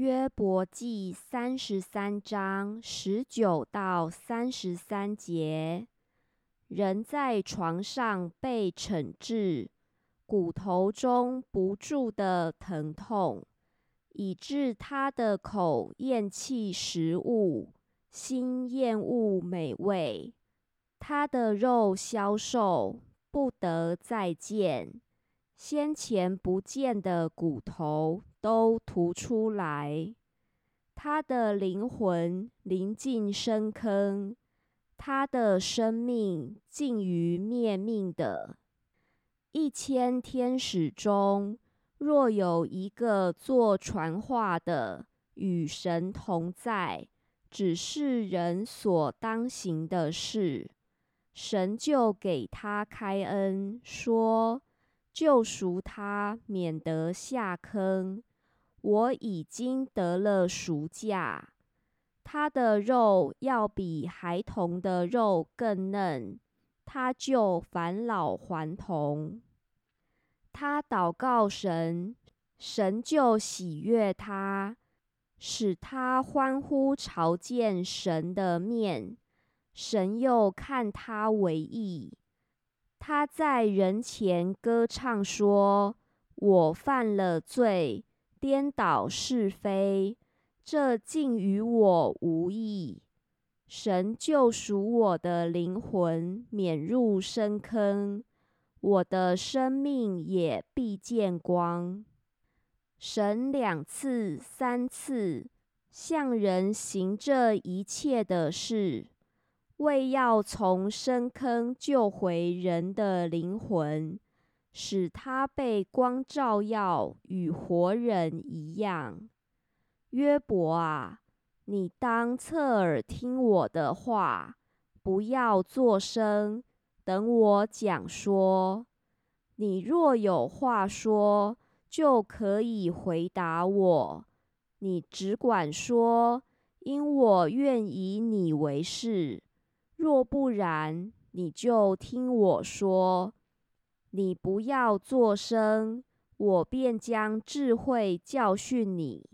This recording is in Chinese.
约伯记三十三章十九到三十三节，人在床上被惩治，骨头中不住的疼痛，以致他的口厌弃食物，心厌恶美味，他的肉消瘦，不得再见。先前不见的骨头都凸出来，他的灵魂临近深坑，他的生命近于灭命的。一千天使中，若有一个做传话的，与神同在，只是人所当行的事，神就给他开恩说。救赎他，免得下坑。我已经得了赎价，他的肉要比孩童的肉更嫩，他就返老还童。他祷告神，神就喜悦他，使他欢呼朝见神的面，神又看他为义。他在人前歌唱说：“我犯了罪，颠倒是非，这竟与我无异。神救赎我的灵魂，免入深坑，我的生命也必见光。神两次、三次向人行这一切的事。”为要从深坑救回人的灵魂，使他被光照耀，与活人一样。约伯啊，你当侧耳听我的话，不要作声，等我讲说。你若有话说，就可以回答我。你只管说，因我愿以你为是。若不然，你就听我说。你不要作声，我便将智慧教训你。